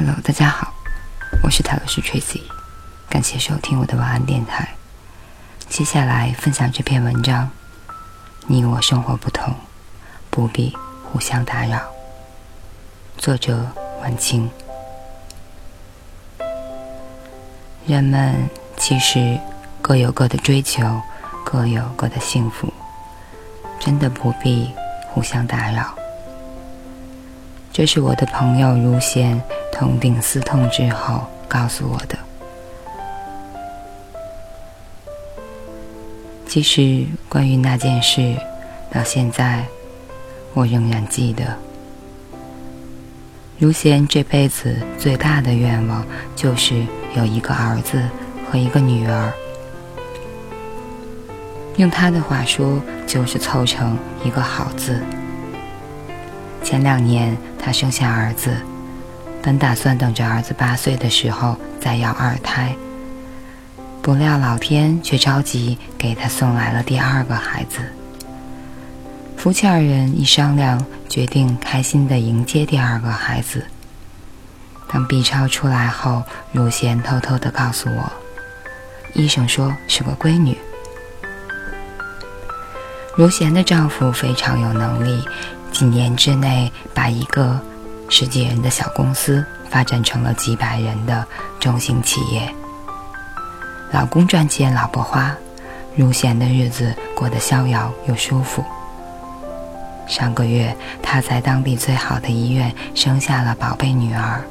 Hello，大家好，我是塔罗斯 Tracy，感谢收听我的晚安电台。接下来分享这篇文章：你我生活不同，不必互相打扰。作者：晚晴。人们其实各有各的追求，各有各的幸福，真的不必互相打扰。这是我的朋友如仙痛定思痛之后告诉我的。其实关于那件事，到现在我仍然记得。如贤这辈子最大的愿望就是有一个儿子和一个女儿。用他的话说，就是凑成一个好字。前两年，她生下儿子，本打算等着儿子八岁的时候再要二胎，不料老天却着急给他送来了第二个孩子。夫妻二人一商量，决定开心地迎接第二个孩子。当 B 超出来后，如贤偷偷地告诉我，医生说是个闺女。如贤的丈夫非常有能力。几年之内，把一个十几人的小公司发展成了几百人的中型企业。老公赚钱，老婆花，入贤的日子过得逍遥又舒服。上个月，她在当地最好的医院生下了宝贝女儿。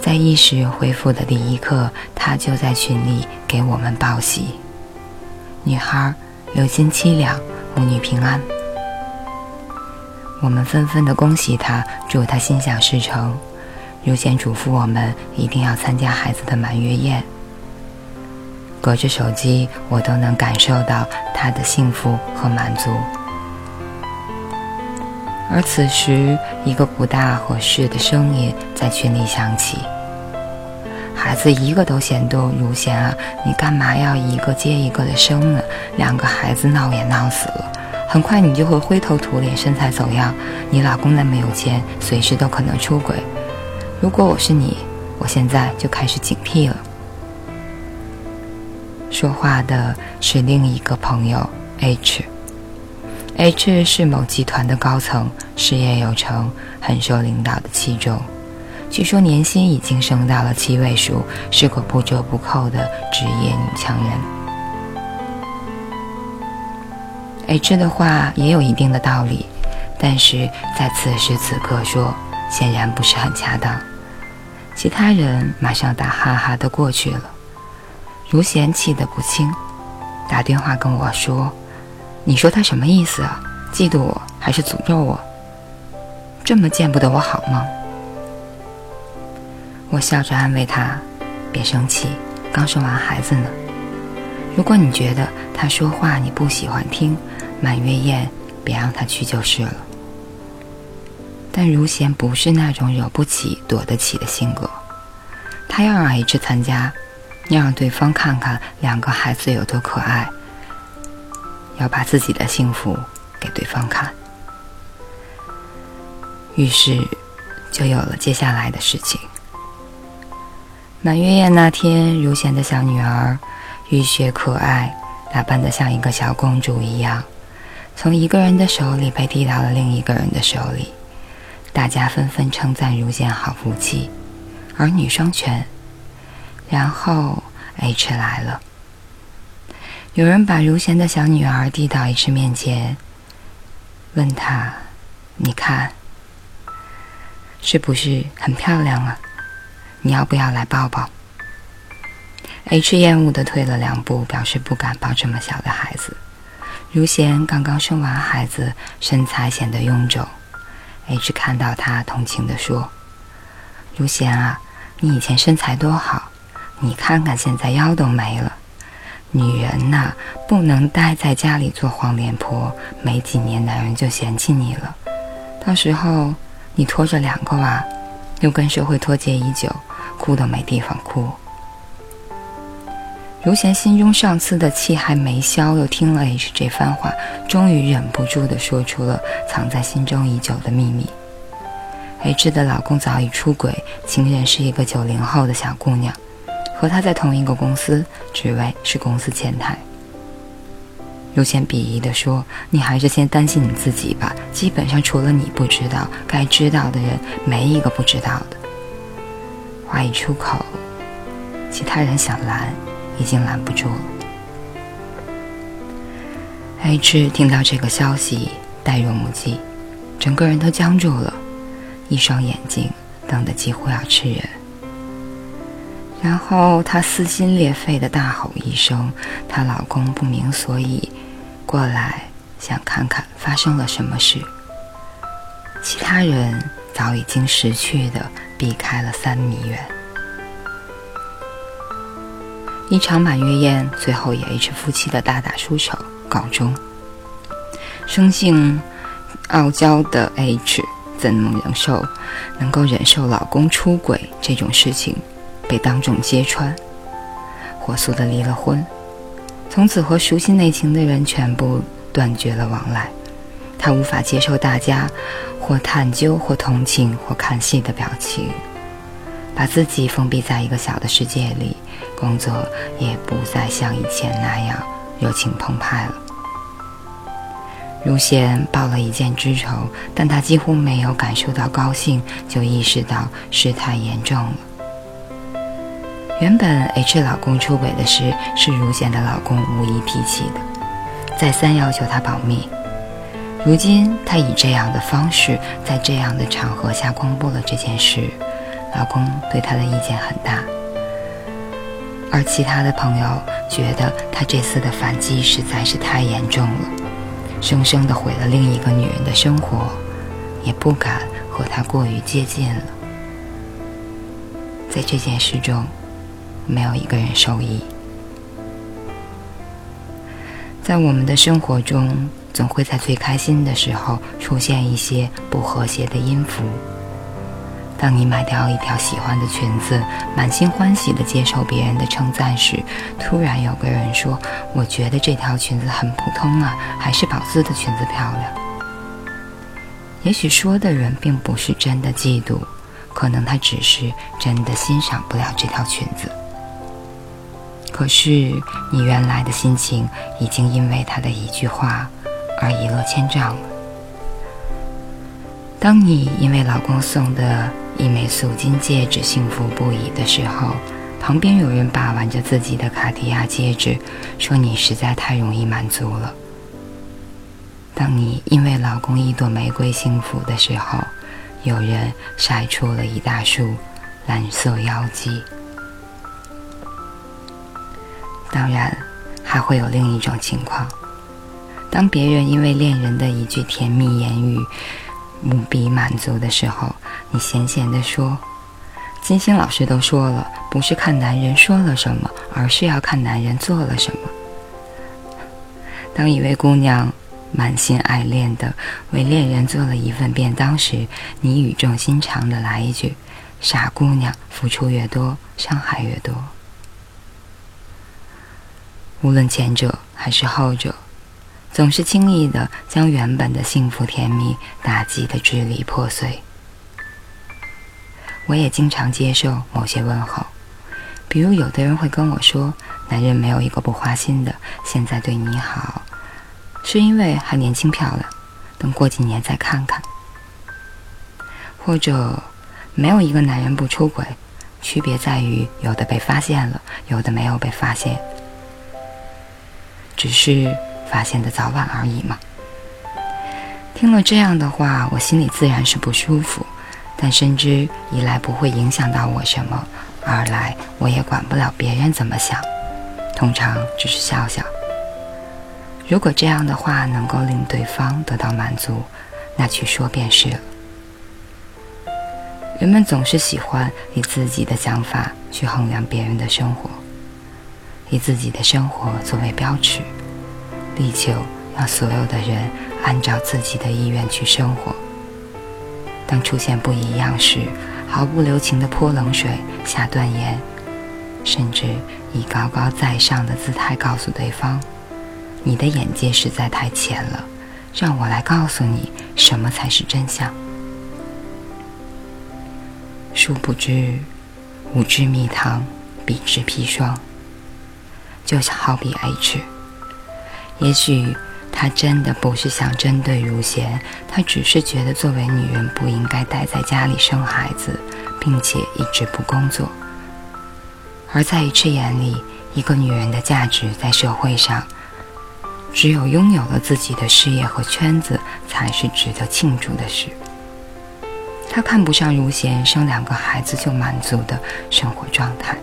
在意识恢复的第一刻，她就在群里给我们报喜：女孩流金凄凉，母女平安。我们纷纷的恭喜他，祝他心想事成。如先嘱咐我们一定要参加孩子的满月宴。隔着手机，我都能感受到他的幸福和满足。而此时，一个不大合适的声音在群里响起：“孩子一个都嫌多，如贤啊，你干嘛要一个接一个的生呢？两个孩子闹也闹死了。”很快你就会灰头土脸、身材走样。你老公那么有钱，随时都可能出轨。如果我是你，我现在就开始警惕了。说话的是另一个朋友 H。H 是某集团的高层，事业有成，很受领导的器重。据说年薪已经升到了七位数，是个不折不扣的职业女强人。H 的话也有一定的道理，但是在此时此刻说，显然不是很恰当。其他人马上打哈哈的过去了。如贤气得不轻，打电话跟我说：“你说他什么意思啊？嫉妒我还是诅咒我？这么见不得我好吗？”我笑着安慰他：“别生气，刚生完孩子呢。如果你觉得他说话你不喜欢听。”满月宴，别让他去就是了。但如贤不是那种惹不起、躲得起的性格，他要让 H 参加，要让对方看看两个孩子有多可爱，要把自己的幸福给对方看。于是，就有了接下来的事情。满月宴那天，如贤的小女儿，浴血可爱，打扮得像一个小公主一样。从一个人的手里被递到了另一个人的手里，大家纷纷称赞如贤好福气，儿女双全。然后 H 来了，有人把如贤的小女儿递到 H 面前，问他：“你看，是不是很漂亮啊？你要不要来抱抱？”H 厌恶的退了两步，表示不敢抱这么小的孩子。如贤刚刚生完孩子，身材显得臃肿。H 看到她，同情地说：“如贤啊，你以前身材多好，你看看现在腰都没了。女人呐，不能待在家里做黄脸婆，没几年男人就嫌弃你了。到时候你拖着两个娃，又跟社会脱节已久，哭都没地方哭。”如贤心中上次的气还没消，又听了 H 这番话，终于忍不住地说出了藏在心中已久的秘密。H 的老公早已出轨，情人是一个九零后的小姑娘，和他在同一个公司，职位是公司前台。如贤鄙夷地说：“你还是先担心你自己吧，基本上除了你不知道，该知道的人没一个不知道的。”话一出口，其他人想拦，已经拦不住了。H 听到这个消息，呆若木鸡，整个人都僵住了，一双眼睛瞪得几乎要吃人。然后她撕心裂肺的大吼一声，她老公不明所以。过来，想看看发生了什么事。其他人早已经识趣的避开了三米远。一场满月宴最后以 H 夫妻的大打出手告终。生性傲娇的 H 怎能忍受能够忍受老公出轨这种事情被当众揭穿，火速的离了婚。从此和熟悉内情的人全部断绝了往来，他无法接受大家或探究、或同情、或看戏的表情，把自己封闭在一个小的世界里，工作也不再像以前那样热情澎湃了。如贤报了一箭之仇，但他几乎没有感受到高兴，就意识到事态严重了。原本 H 老公出轨的事是如贤的老公无意提起的，再三要求他保密。如今他以这样的方式，在这样的场合下公布了这件事，老公对他的意见很大。而其他的朋友觉得他这次的反击实在是太严重了，生生的毁了另一个女人的生活，也不敢和他过于接近了。在这件事中。没有一个人受益。在我们的生活中，总会在最开心的时候出现一些不和谐的音符。当你买掉一条喜欢的裙子，满心欢喜地接受别人的称赞时，突然有个人说：“我觉得这条裙子很普通啊，还是宝姿的裙子漂亮。”也许说的人并不是真的嫉妒，可能他只是真的欣赏不了这条裙子。可是，你原来的心情已经因为他的一句话而一落千丈了。当你因为老公送的一枚素金戒指幸福不已的时候，旁边有人把玩着自己的卡地亚戒指，说你实在太容易满足了。当你因为老公一朵玫瑰幸福的时候，有人晒出了一大束蓝色妖姬。当然，还会有另一种情况：当别人因为恋人的一句甜蜜言语无比满足的时候，你闲闲地说：“金星老师都说了，不是看男人说了什么，而是要看男人做了什么。”当一位姑娘满心爱恋的为恋人做了一份便当时，你语重心长的来一句：“傻姑娘，付出越多，伤害越多。”无论前者还是后者，总是轻易的将原本的幸福甜蜜打击的支离破碎。我也经常接受某些问候，比如有的人会跟我说：“男人没有一个不花心的，现在对你好，是因为还年轻漂亮，等过几年再看看。”或者，没有一个男人不出轨，区别在于有的被发现了，有的没有被发现。只是发现的早晚而已嘛。听了这样的话，我心里自然是不舒服，但深知一来不会影响到我什么，二来我也管不了别人怎么想，通常只是笑笑。如果这样的话能够令对方得到满足，那去说便是了。人们总是喜欢以自己的想法去衡量别人的生活。以自己的生活作为标尺，力求让所有的人按照自己的意愿去生活。当出现不一样时，毫不留情的泼冷水、下断言，甚至以高高在上的姿态告诉对方：“你的眼界实在太浅了，让我来告诉你什么才是真相。”殊不知，无知蜜糖，彼之砒霜。就好比 H，也许他真的不是想针对如贤，他只是觉得作为女人不应该待在家里生孩子，并且一直不工作。而在 H 眼里，一个女人的价值在社会上，只有拥有了自己的事业和圈子，才是值得庆祝的事。他看不上如贤生两个孩子就满足的生活状态。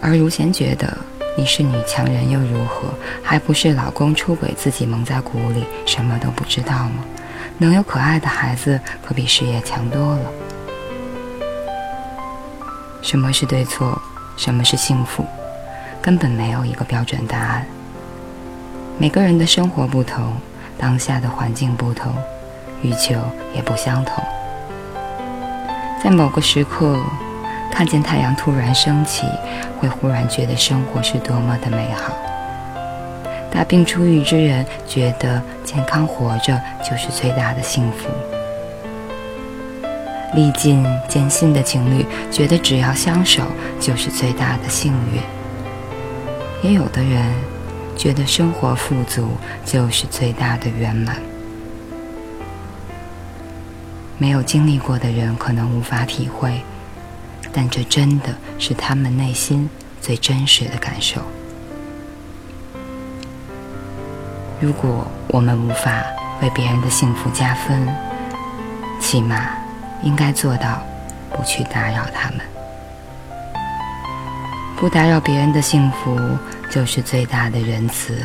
而如贤觉得你是女强人又如何？还不是老公出轨自己蒙在鼓里，什么都不知道吗？能有可爱的孩子，可比事业强多了。什么是对错？什么是幸福？根本没有一个标准答案。每个人的生活不同，当下的环境不同，欲求也不相同。在某个时刻。看见太阳突然升起，会忽然觉得生活是多么的美好。大病初愈之人觉得健康活着就是最大的幸福。历尽艰辛的情侣觉得只要相守就是最大的幸运。也有的人觉得生活富足就是最大的圆满。没有经历过的人可能无法体会。但这真的是他们内心最真实的感受。如果我们无法为别人的幸福加分，起码应该做到不去打扰他们。不打扰别人的幸福，就是最大的仁慈。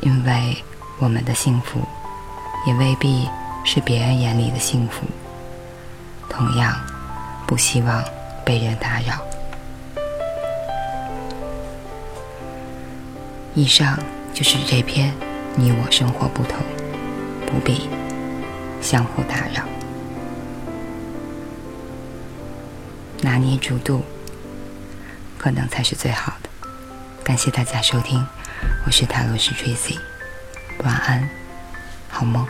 因为我们的幸福，也未必是别人眼里的幸福。同样。不希望被人打扰。以上就是这篇《你我生活不同，不必相互打扰》，拿捏主度，可能才是最好的。感谢大家收听，我是塔罗斯 Tracy，晚安，好梦。